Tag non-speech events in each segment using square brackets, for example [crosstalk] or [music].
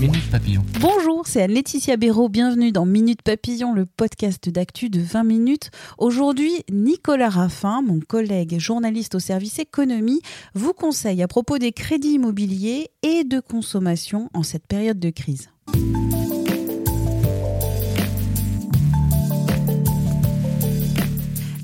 Minute Papillon. Bonjour, c'est Anne-Laetitia Béraud. Bienvenue dans Minute Papillon, le podcast d'actu de 20 minutes. Aujourd'hui, Nicolas Raffin, mon collègue journaliste au service économie, vous conseille à propos des crédits immobiliers et de consommation en cette période de crise.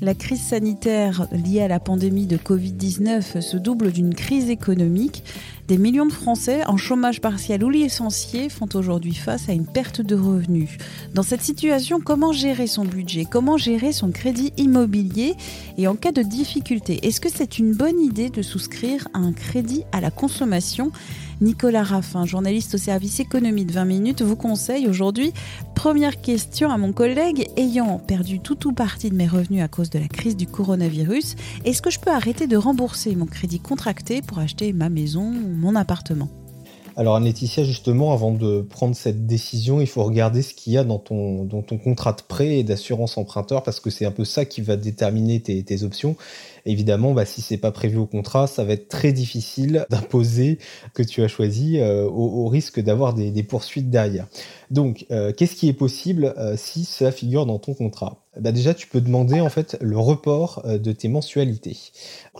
La crise sanitaire liée à la pandémie de Covid-19 se double d'une crise économique. Des millions de Français en chômage partiel ou licenciés font aujourd'hui face à une perte de revenus. Dans cette situation, comment gérer son budget? Comment gérer son crédit immobilier? Et en cas de difficulté, est-ce que c'est une bonne idée de souscrire à un crédit à la consommation? Nicolas Raffin, journaliste au service économie de 20 minutes, vous conseille aujourd'hui. Première question à mon collègue, ayant perdu tout ou partie de mes revenus à cause de la crise du coronavirus, est-ce que je peux arrêter de rembourser mon crédit contracté pour acheter ma maison mon appartement alors Laetitia, justement, avant de prendre cette décision, il faut regarder ce qu'il y a dans ton, contrat de prêt et d'assurance emprunteur, parce que c'est un peu ça qui va déterminer tes, options. Évidemment, bah, si c'est pas prévu au contrat, ça va être très difficile [laughs] d'imposer que tu as choisi euh, au, risque d'avoir des, poursuites derrière. Donc, euh, qu'est-ce qui est possible euh, si cela figure dans ton contrat? Bah Déjà, tu peux demander en fait le report de tes mensualités.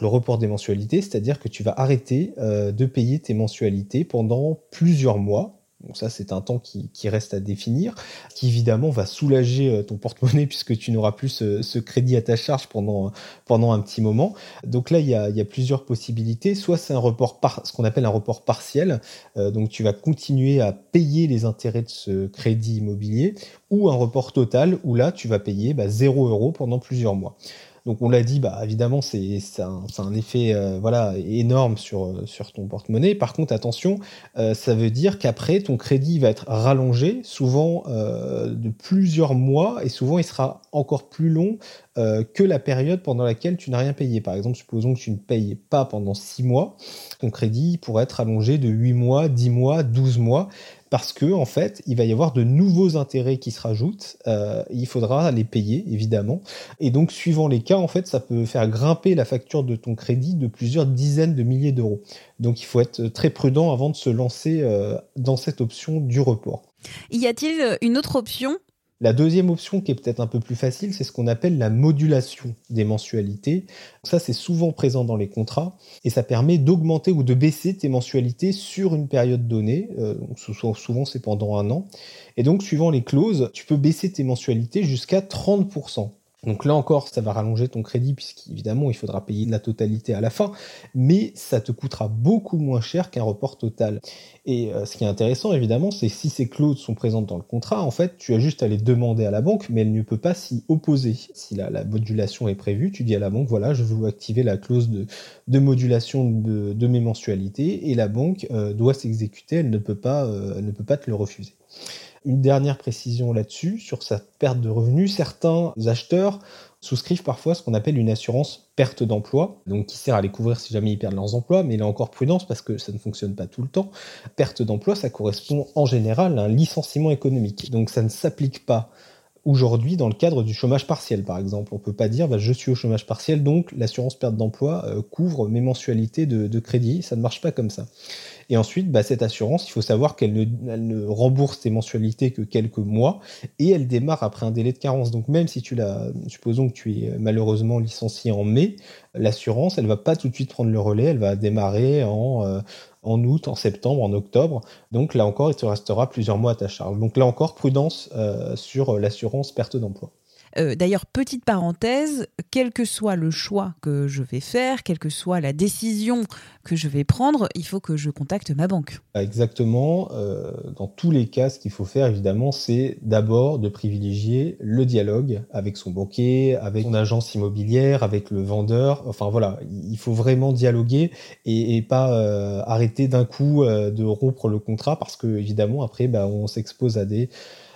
Le report des mensualités, c'est-à-dire que tu vas arrêter de payer tes mensualités pendant plusieurs mois donc ça, c'est un temps qui, reste à définir, qui évidemment va soulager euh, ton porte-monnaie [laughs] puisque tu n'auras plus ce, crédit à ta charge pendant, un petit moment. Donc là, il y a, plusieurs possibilités. Soit c'est un report par, ce qu'on appelle un report partiel, euh, donc tu vas continuer à payer les intérêts de ce crédit immobilier, ou un report total où là, tu vas payer bah, 0 euros pendant plusieurs mois. Donc on l'a dit, bah évidemment c'est un, un, effet euh, voilà énorme sur euh, ton porte-monnaie. Par contre attention, euh, ça veut dire qu'après ton crédit va être rallongé, souvent de plusieurs mois et souvent il sera encore plus long que la période pendant laquelle tu n'as rien payé. Par exemple, supposons que tu ne payes pas pendant 6 mois, ton crédit pourrait être allongé de 8 mois, 10 mois, 12 mois parce que en fait, il va y avoir de nouveaux intérêts qui se rajoutent. Euh, il faudra les payer évidemment, et donc suivant les cas, en fait, ça peut faire grimper la facture de ton crédit de plusieurs dizaines de milliers d'euros. Donc, il faut être très prudent avant de se lancer euh, dans cette option du report. Y a-t-il une autre option la deuxième option qui est peut-être un peu plus facile, c'est ce qu'on appelle la modulation des mensualités. Ça, c'est souvent présent dans les contrats et ça permet d'augmenter ou de baisser tes mensualités sur une période donnée. Euh, souvent, c'est pendant un an. Et donc, suivant les clauses, tu peux baisser tes mensualités jusqu'à 30%. Donc là encore, ça va rallonger ton crédit puisqu'évidemment, il faudra payer la totalité à la fin, mais ça te coûtera beaucoup moins cher qu'un report total. Et euh, ce qui est intéressant, évidemment, c'est si ces clauses sont présentes dans le contrat, en fait, tu as juste à les demander à la banque, mais elle ne peut pas s'y opposer. Si la, modulation est prévue, tu dis à la banque, voilà, je veux activer la clause de, modulation de, mes mensualités, et la banque euh, doit s'exécuter, elle ne peut pas, euh, elle ne peut pas te le refuser. Une dernière précision là-dessus, sur sa perte de revenus, certains acheteurs souscrivent parfois ce qu'on appelle une assurance perte d'emploi, donc qui sert à les couvrir si jamais ils perdent leurs emplois, mais là encore prudence parce que ça ne fonctionne pas tout le temps. Perte d'emploi, ça correspond en général à un licenciement économique, donc ça ne s'applique pas aujourd'hui dans le cadre du chômage partiel, par exemple. On peut pas dire bah, je suis au chômage partiel, donc l'assurance perte d'emploi euh, couvre mes mensualités de, crédit. Ça ne marche pas comme ça. Et ensuite, bah, cette assurance, il faut savoir qu'elle ne, rembourse tes mensualités que quelques mois et elle démarre après un délai de carence. Donc même si tu l'as, supposons que tu es malheureusement licencié en mai, l'assurance, elle va pas tout de suite prendre le relais, elle va démarrer en, euh, en août, en septembre, en octobre. Donc là encore, il te restera plusieurs mois à ta charge. Donc là encore, prudence euh, sur l'assurance perte d'emploi. Euh, d'ailleurs, petite parenthèse, quel que soit le choix que je vais faire, quelle que soit la décision que je vais prendre, il faut que je contacte ma banque. Exactement. Euh, dans tous les cas, ce qu'il faut faire, évidemment, c'est d'abord de privilégier le dialogue avec son banquier, avec son agence immobilière, avec le vendeur. Enfin voilà, il faut vraiment dialoguer et, pas euh, arrêter d'un coup de rompre le contrat parce que évidemment après, bah, on s'expose à des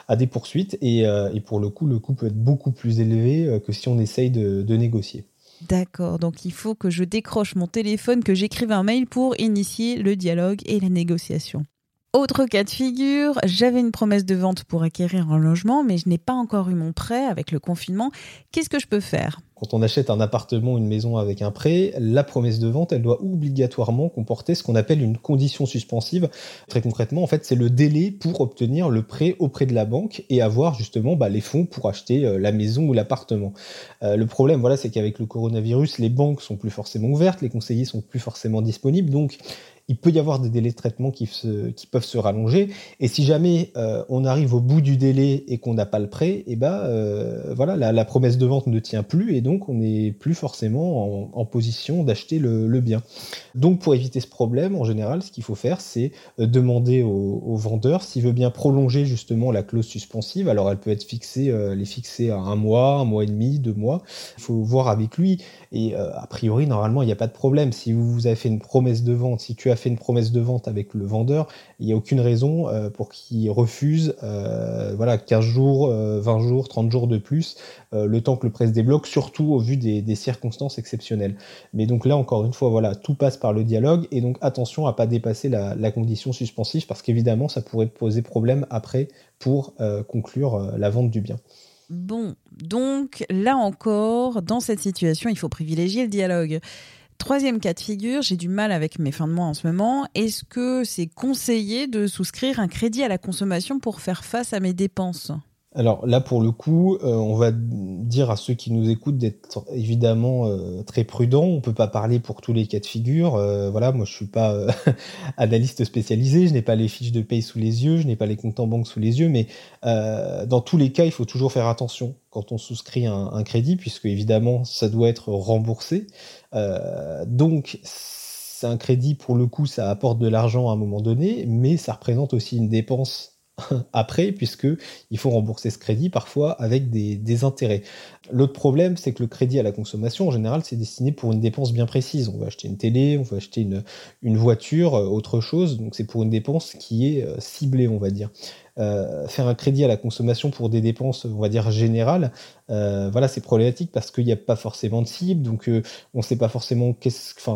à des poursuites et, et, pour le coup, le coût peut être beaucoup plus élevé que si on essaye de négocier. D'accord, donc il faut que je décroche mon téléphone, que j'écrive un mail pour initier le dialogue et la négociation. Autre cas de figure, j'avais une promesse de vente pour acquérir un logement, mais je n'ai pas encore eu mon prêt avec le confinement. Qu'est-ce que je peux faire? Quand on achète un appartement ou une maison avec un prêt, la promesse de vente, elle doit obligatoirement comporter ce qu'on appelle une condition suspensive. Très concrètement, en fait, c'est le délai pour obtenir le prêt auprès de la banque et avoir justement bah, les fonds pour acheter euh, la maison ou l'appartement. Euh, le problème, voilà, c'est qu'avec le coronavirus, les banques sont plus forcément ouvertes, les conseillers sont plus forcément disponibles, donc il peut y avoir des délais de traitement qui, qui peuvent se rallonger. Et si jamais euh, on arrive au bout du délai et qu'on n'a pas le prêt, et eh ben euh, voilà, la, promesse de vente ne tient plus et donc on n'est plus forcément en, position d'acheter le, bien. Donc pour éviter ce problème, en général, ce qu'il faut faire, c'est euh, demander au, vendeur s'il veut bien prolonger justement la clause suspensive. Alors elle peut être fixée, elle est fixée à un mois, un mois et demi, deux mois. Il faut voir avec lui. Et a priori, normalement, il n'y a pas de problème. Si vous, vous avez fait une promesse de vente, si tu as fait une promesse de vente avec le vendeur, il n'y a aucune raison euh, pour qu'il refuse euh, voilà, 15 jours, 20 euh, jours, 30 jours de plus, le temps que le prêt se débloque, surtout au vu des, circonstances exceptionnelles. Mais donc là, encore une fois, voilà, tout passe par le dialogue, et donc attention à pas dépasser la, la condition suspensive, parce qu'évidemment, ça pourrait poser problème après pour conclure la vente du bien. Bon, donc là encore, dans cette situation, il faut privilégier le dialogue. Troisième cas de figure, j'ai du mal avec mes fins de mois en ce moment. Est-ce que c'est conseillé de souscrire un crédit à la consommation pour faire face à mes dépenses? Alors là, pour le coup, euh, on va dire à ceux qui nous écoutent d'être évidemment euh, très prudents. On peut pas parler pour tous les cas de figure. Euh, voilà, moi je suis pas [laughs] analyste spécialisé, je n'ai pas les fiches de paye sous les yeux, je n'ai pas les comptes en banque sous les yeux, mais dans tous les cas, il faut toujours faire attention quand on souscrit un, un crédit, puisque évidemment ça doit être remboursé. donc c'est un crédit pour le coup, ça apporte de l'argent à un moment donné, mais ça représente aussi une dépense [laughs] après, puisque il faut rembourser ce crédit parfois avec des, intérêts. L'autre problème, c'est que le crédit à la consommation, en général, c'est destiné pour une dépense bien précise. On va acheter une télé, on va acheter une, voiture, euh, autre chose. Donc c'est pour une dépense qui est euh, ciblée, on va dire. Euh, faire un crédit à la consommation pour des dépenses, on va dire générales, euh, voilà, c'est problématique parce qu'il n'y a pas forcément de cible, donc euh, on ne sait pas forcément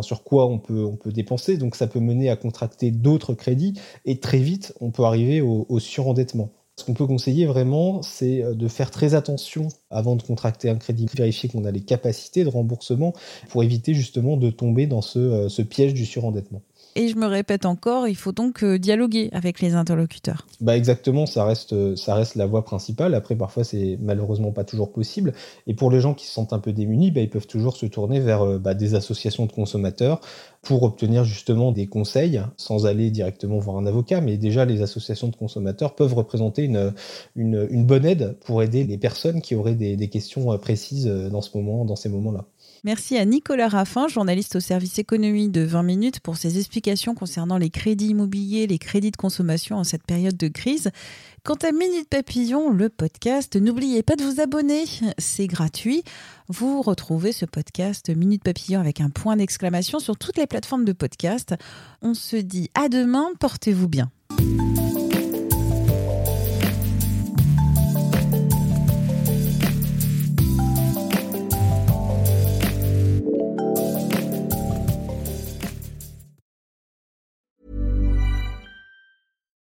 sur quoi on peut, dépenser, donc ça peut mener à contracter d'autres crédits et très vite on peut arriver au, surendettement. Ce qu'on peut conseiller vraiment, c'est de faire très attention avant de contracter un crédit, vérifier qu'on a les capacités de remboursement pour éviter justement de tomber dans ce piège du surendettement. Et je me répète encore, il faut donc euh, dialoguer avec les interlocuteurs. Bah exactement, ça reste, ça reste la voie principale. Après, parfois, c'est malheureusement pas toujours possible. Et pour les gens qui se sentent un peu démunis, bah, ils peuvent toujours se tourner vers euh, bah, des associations de consommateurs pour obtenir justement des conseils sans aller directement voir un avocat. Mais déjà, les associations de consommateurs peuvent représenter une, une, bonne aide pour aider les personnes qui auraient des, des questions euh, précises dans ce moment, dans ces moments-là. Merci à Nicolas Raffin, journaliste au service économie de 20 minutes, pour ses explications concernant les crédits immobiliers, les crédits de consommation en cette période de crise. Quant à Minute Papillon, le podcast, n'oubliez pas de vous abonner, c'est gratuit. Vous retrouvez ce podcast Minute Papillon avec un point d'exclamation sur toutes les plateformes de podcast. On se dit à demain, portez-vous bien.